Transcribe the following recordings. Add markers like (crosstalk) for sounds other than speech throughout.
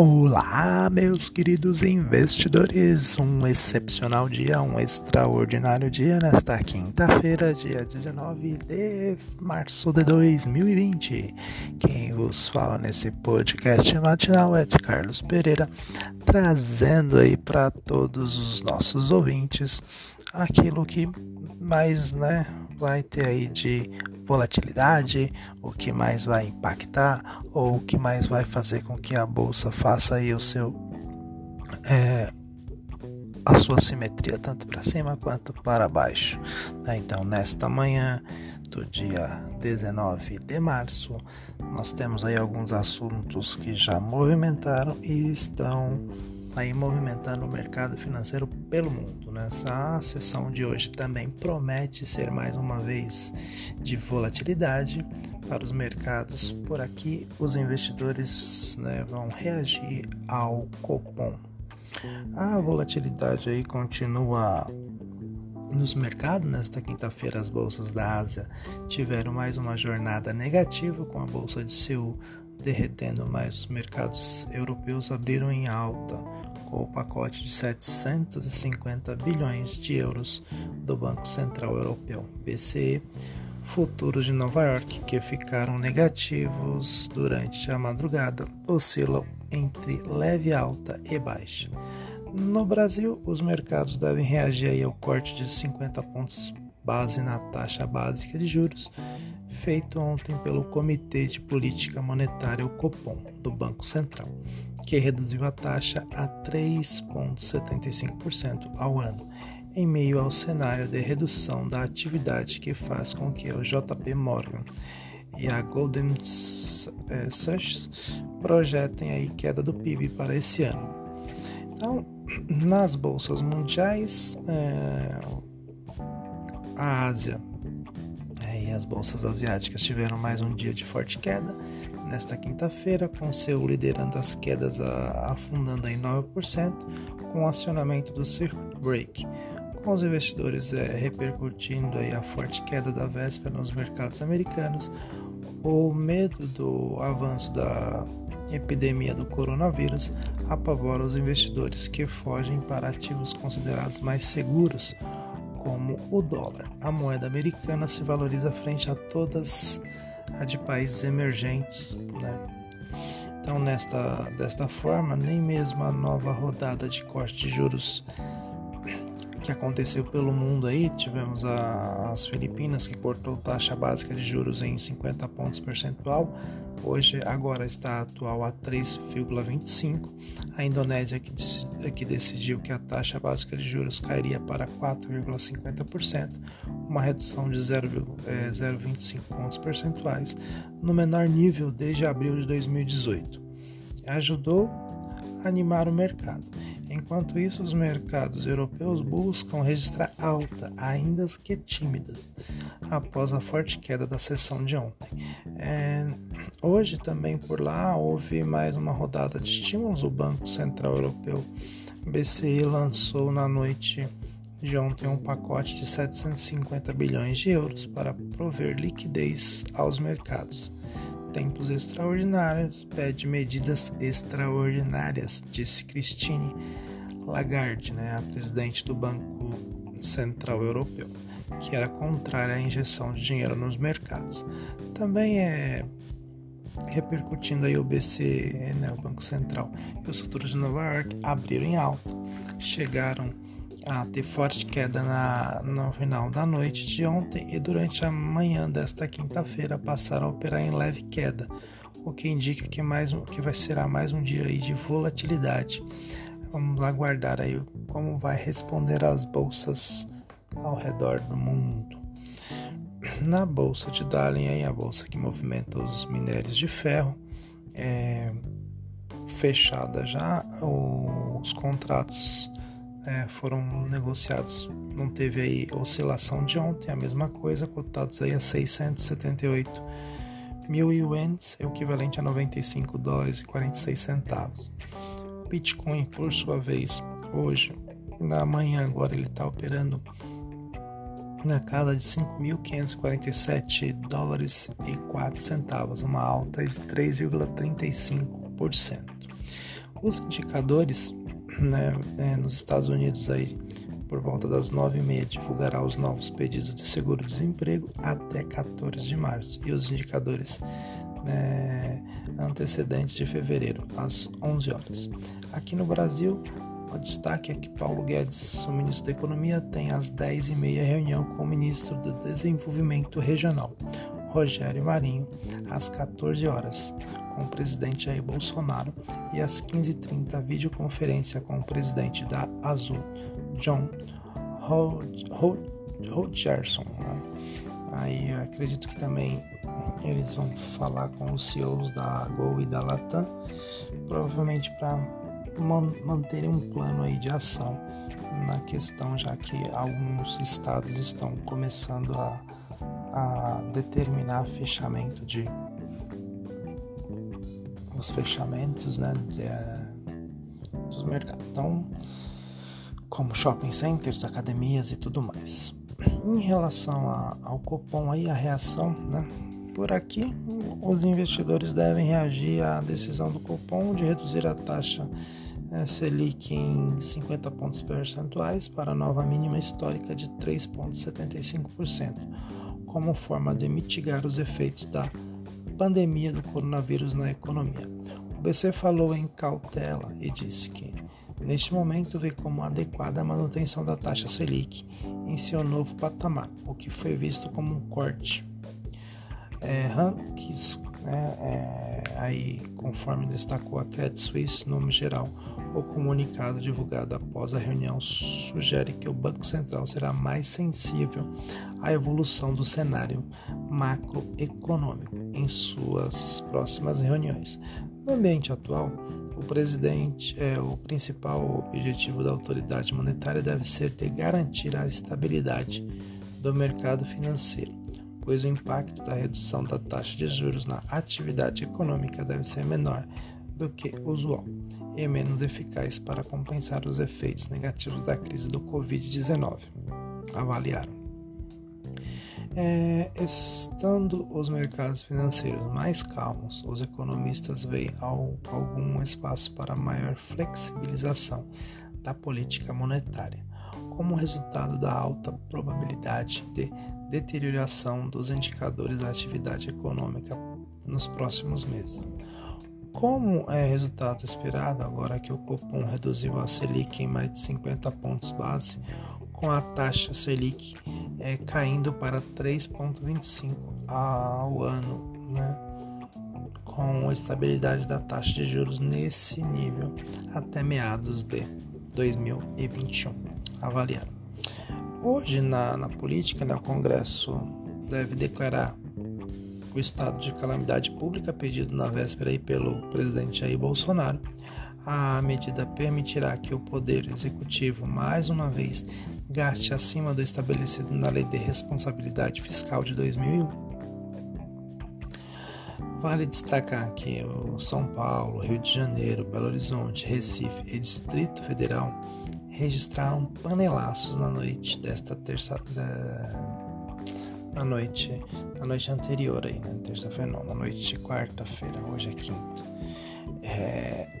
Olá, meus queridos investidores! Um excepcional dia, um extraordinário dia nesta quinta-feira, dia 19 de março de 2020. Quem vos fala nesse podcast matinal é de Carlos Pereira, trazendo aí para todos os nossos ouvintes aquilo que mais, né, vai ter aí de volatilidade, o que mais vai impactar ou o que mais vai fazer com que a bolsa faça aí o seu é, a sua simetria tanto para cima quanto para baixo. Né? Então, nesta manhã do dia 19 de março, nós temos aí alguns assuntos que já movimentaram e estão aí movimentando o mercado financeiro pelo mundo. Nessa né? sessão de hoje também promete ser mais uma vez de volatilidade para os mercados. Por aqui, os investidores né, vão reagir ao Copom. A volatilidade aí continua nos mercados, nesta quinta-feira, as bolsas da Ásia tiveram mais uma jornada negativa, com a bolsa de Seul derretendo, mas os mercados europeus abriram em alta com o pacote de 750 bilhões de euros do Banco Central Europeu, BCE, futuros de Nova York, que ficaram negativos durante a madrugada, oscilam entre leve alta e baixa. No Brasil, os mercados devem reagir ao corte de 50 pontos base na taxa básica de juros, feito ontem pelo Comitê de Política Monetária, o Copom, do Banco Central, que reduziu a taxa a 3,75% ao ano, em meio ao cenário de redução da atividade que faz com que o JP Morgan e a Golden Sachs projetem aí queda do PIB para esse ano. Então, nas bolsas mundiais, é, a Ásia as bolsas asiáticas tiveram mais um dia de forte queda. Nesta quinta-feira, com Seul liderando as quedas a, afundando em 9%, com o acionamento do Circuit Break, com os investidores é, repercutindo aí a forte queda da véspera nos mercados americanos, o medo do avanço da epidemia do coronavírus apavora os investidores que fogem para ativos considerados mais seguros, como o dólar. A moeda americana se valoriza frente a todas a de países emergentes. Né? Então, nesta, desta forma, nem mesmo a nova rodada de corte de juros que aconteceu pelo mundo aí, tivemos a, as Filipinas que cortou taxa básica de juros em 50 pontos percentual, hoje agora está atual a 3,25. A Indonésia que, que decidiu que a taxa básica de juros cairia para 4,50%, uma redução de 0,25 é, pontos percentuais, no menor nível desde abril de 2018. Ajudou a animar o mercado. Enquanto isso, os mercados europeus buscam registrar alta, ainda que tímidas, após a forte queda da sessão de ontem. É, hoje também por lá houve mais uma rodada de estímulos. O Banco Central Europeu, BCE, lançou na noite de ontem um pacote de 750 bilhões de euros para prover liquidez aos mercados tempos extraordinários, pede medidas extraordinárias, disse Christine Lagarde, né, a presidente do Banco Central Europeu, que era contrária à injeção de dinheiro nos mercados. Também é repercutindo aí o BCE, né, o Banco Central, e os futuros de Nova York abriram em alta, chegaram a ter forte queda na, no final da noite de ontem e durante a manhã desta quinta-feira passaram a operar em leve queda, o que indica que, mais que vai ser mais um dia de volatilidade. Vamos aguardar aí como vai responder as bolsas ao redor do mundo. Na bolsa de Dalian, aí, a bolsa que movimenta os minérios de ferro, é fechada já, os contratos é, foram negociados, não teve aí oscilação de ontem, a mesma coisa, cotados aí a 678 mil ienes, equivalente a 95 dólares e 46 centavos. Bitcoin, por sua vez, hoje, na manhã agora ele está operando na casa de 5.547 dólares e 4 centavos, uma alta de 3,35%. Os indicadores (clears throat) né, é, nos Estados Unidos aí por volta das 9h30 divulgará os novos pedidos de seguro-desemprego até 14 de março e os indicadores né, antecedentes de fevereiro às 11 horas. Aqui no Brasil, o destaque é que Paulo Guedes, o ministro da Economia, tem às 10h30 reunião com o ministro do Desenvolvimento Regional, Rogério Marinho, às 14 horas, com o presidente Jair Bolsonaro, e às 15h30 videoconferência com o presidente da Azul, John Hodgerson. Né? Aí acredito que também eles vão falar com os CEOs da Gol e da Latam, provavelmente para manterem um plano aí de ação na questão, já que alguns estados estão começando a, a determinar fechamento de os fechamentos né, de, eh, dos mercados. Então, como shopping centers, academias e tudo mais. Em relação a, ao cupom aí, a reação, né? Por aqui, os investidores devem reagir à decisão do cupom de reduzir a taxa é, Selic em 50 pontos percentuais para a nova mínima histórica de 3,75%, como forma de mitigar os efeitos da pandemia do coronavírus na economia. O BC falou em cautela e disse que, neste momento, vê como adequada a manutenção da taxa Selic em seu novo patamar, o que foi visto como um corte é, né, é, aí, conforme destacou a Credit Suisse no geral, o comunicado divulgado após a reunião sugere que o Banco Central será mais sensível à evolução do cenário macroeconômico em suas próximas reuniões. No ambiente atual, o presidente é o principal objetivo da autoridade monetária deve ser de garantir a estabilidade do mercado financeiro pois o impacto da redução da taxa de juros na atividade econômica deve ser menor do que usual e menos eficaz para compensar os efeitos negativos da crise do Covid-19, avaliaram. É, estando os mercados financeiros mais calmos, os economistas veem algum espaço para maior flexibilização da política monetária, como resultado da alta probabilidade de deterioração dos indicadores da atividade econômica nos próximos meses. Como é resultado esperado, agora que o Copom reduziu a Selic em mais de 50 pontos base, com a taxa Selic é, caindo para 3,25 ao ano, né? com estabilidade da taxa de juros nesse nível até meados de 2021. Avaliado. Hoje, na, na política, né, o Congresso deve declarar o estado de calamidade pública pedido na véspera aí pelo presidente Jair Bolsonaro. A medida permitirá que o Poder Executivo, mais uma vez, gaste acima do estabelecido na Lei de Responsabilidade Fiscal de 2001. Vale destacar que o São Paulo, Rio de Janeiro, Belo Horizonte, Recife e Distrito Federal registraram panelaços na noite desta terça na noite na noite anterior aí, né? terça-feira não, na noite de quarta-feira, hoje é quinta. É,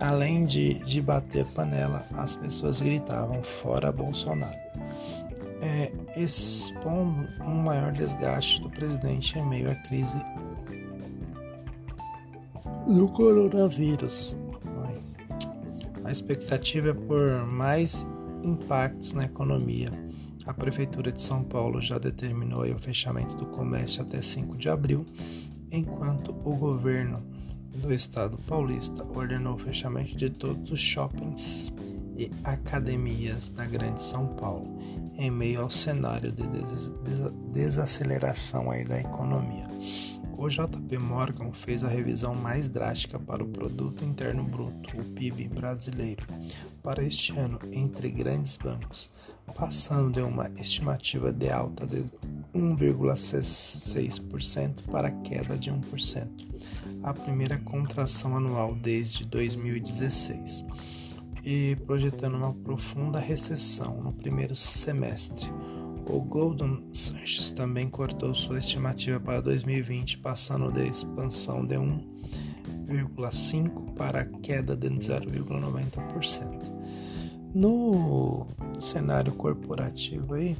além de, de bater panela, as pessoas gritavam fora Bolsonaro, é, expondo um maior desgaste do presidente em meio à crise do coronavírus. A expectativa é por mais impactos na economia. A Prefeitura de São Paulo já determinou o fechamento do comércio até 5 de abril, enquanto o governo do estado paulista ordenou o fechamento de todos os shoppings e academias da Grande São Paulo, em meio ao cenário de desaceleração aí da economia. O JP Morgan fez a revisão mais drástica para o Produto Interno Bruto, o PIB brasileiro, para este ano entre grandes bancos, passando de uma estimativa de alta de 1,6% para queda de 1%, a primeira contração anual desde 2016, e projetando uma profunda recessão no primeiro semestre. O Goldman Sachs também cortou sua estimativa para 2020, passando de expansão de 1 0,5% para queda de 0,90%. No cenário corporativo aí,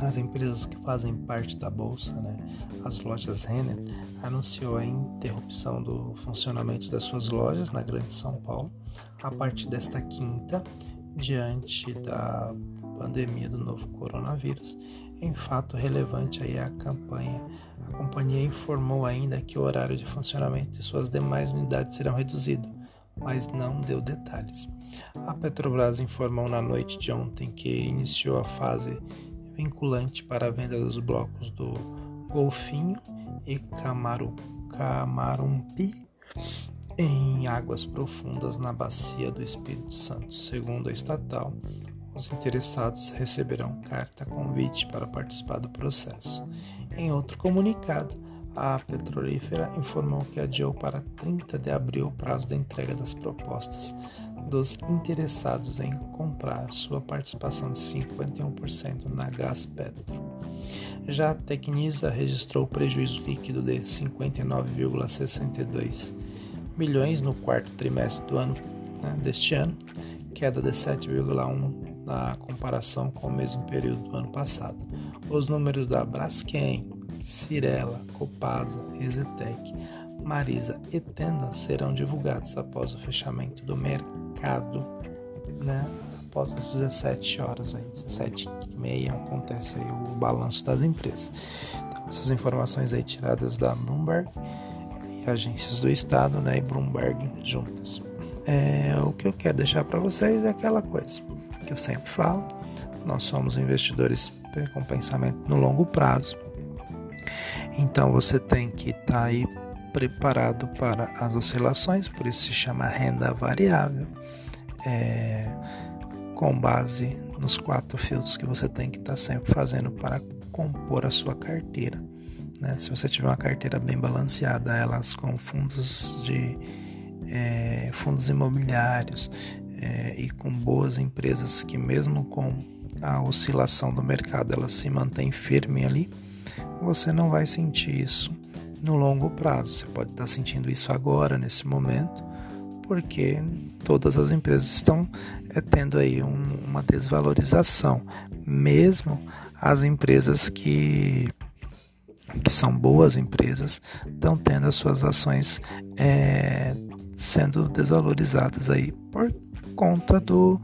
as empresas que fazem parte da bolsa, né, as lojas Renner, anunciou a interrupção do funcionamento das suas lojas na Grande São Paulo a partir desta quinta, diante da pandemia do novo coronavírus. Em fato relevante aí a campanha, a companhia informou ainda que o horário de funcionamento de suas demais unidades serão reduzido, mas não deu detalhes. A Petrobras informou na noite de ontem que iniciou a fase vinculante para a venda dos blocos do Golfinho e Camaru, Camarumpi em águas profundas na bacia do Espírito Santo. Segundo a estatal, os interessados receberão carta convite para participar do processo. Em outro comunicado, a petrolífera informou que adiou para 30 de abril o prazo da entrega das propostas dos interessados em comprar sua participação de 51% na Gaspetro. Já a Tecnisa registrou prejuízo líquido de 59,62 milhões no quarto trimestre do ano né, deste ano, queda de 7,1 na comparação com o mesmo período do ano passado. Os números da Braskem, Cirela, Copasa, Ezetec, Marisa e Tenda serão divulgados após o fechamento do mercado, né? Após as 17 horas aí, 17 e meia acontece aí o balanço das empresas. Então, essas informações aí tiradas da Bloomberg e agências do estado, né, e Bloomberg juntas. É, o que eu quero deixar para vocês é aquela coisa que eu sempre falo. Nós somos investidores com pensamento no longo prazo. Então você tem que estar tá aí preparado para as oscilações, por isso se chama renda variável, é, com base nos quatro filtros que você tem que estar tá sempre fazendo para compor a sua carteira. Né? Se você tiver uma carteira bem balanceada, elas com fundos de é, fundos imobiliários é, e com boas empresas que mesmo com a oscilação do mercado ela se mantém firme ali, você não vai sentir isso no longo prazo. Você pode estar sentindo isso agora, nesse momento, porque todas as empresas estão é, tendo aí um, uma desvalorização, mesmo as empresas que que são boas empresas estão tendo as suas ações é, sendo desvalorizadas aí por conta do,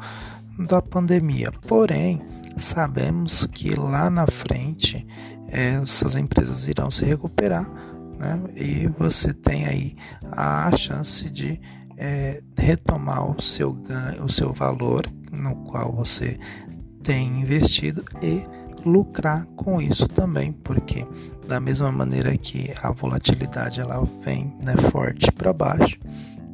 da pandemia. Porém, sabemos que lá na frente essas empresas irão se recuperar né? e você tem aí a chance de é, retomar o seu ganho, o seu valor no qual você tem investido e lucrar com isso também, porque da mesma maneira que a volatilidade ela vem né, forte para baixo,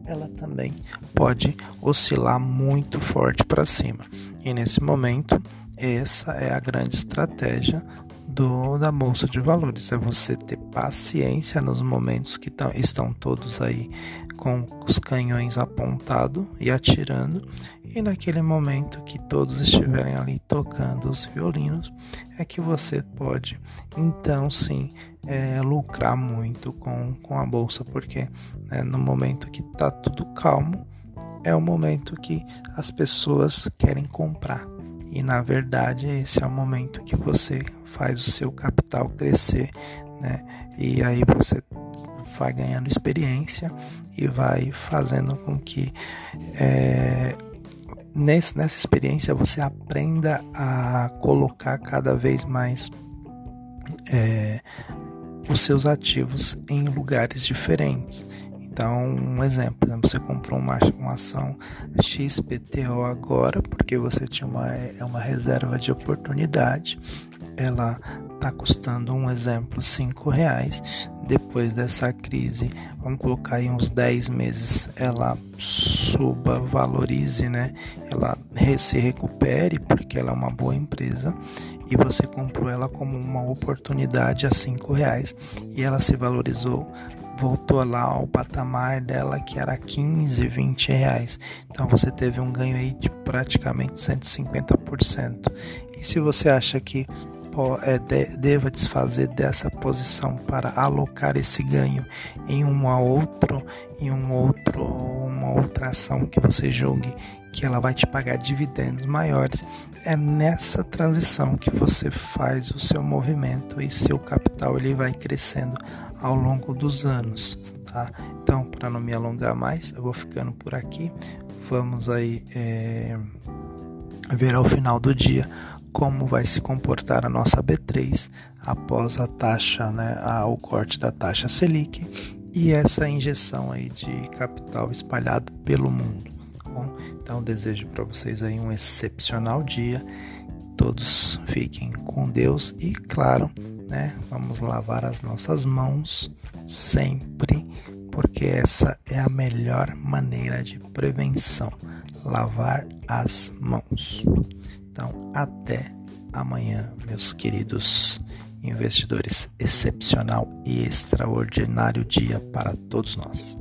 ela também pode oscilar muito forte para cima. E nesse momento, essa é a grande estratégia do, da bolsa de valores, é você ter paciência nos momentos que tão, estão todos aí com os canhões apontados e atirando, e naquele momento que todos estiverem ali tocando os violinos, é que você pode então sim é, lucrar muito com, com a bolsa, porque né, no momento que está tudo calmo, é o momento que as pessoas querem comprar. E na verdade esse é o momento que você faz o seu capital crescer, né? E aí você vai ganhando experiência e vai fazendo com que é, nesse, nessa experiência você aprenda a colocar cada vez mais é, os seus ativos em lugares diferentes. Então, um exemplo, né? você comprou uma, uma ação XPTO agora porque você tinha uma, é uma reserva de oportunidade. Ela está custando um exemplo cinco reais. Depois dessa crise, vamos colocar aí uns 10 meses, ela suba, valorize, né? Ela se recupere porque ela é uma boa empresa e você comprou ela como uma oportunidade a cinco reais e ela se valorizou voltou lá ao patamar dela que era 15, 20 reais. Então você teve um ganho aí de praticamente 150%. E se você acha que é, de, deva desfazer dessa posição para alocar esse ganho em uma outro, em um outro, uma outra ação que você julgue que ela vai te pagar dividendos maiores. É nessa transição que você faz o seu movimento e seu capital ele vai crescendo ao longo dos anos, tá? Então, para não me alongar mais, eu vou ficando por aqui. Vamos aí é, ver ao final do dia como vai se comportar a nossa B3 após a taxa, né, o corte da taxa Selic e essa injeção aí de capital espalhado pelo mundo. Tá bom, então desejo para vocês aí um excepcional dia. Todos fiquem com Deus e claro, né, vamos lavar as nossas mãos sempre, porque essa é a melhor maneira de prevenção, lavar as mãos. Então, até amanhã, meus queridos investidores. Excepcional e extraordinário dia para todos nós.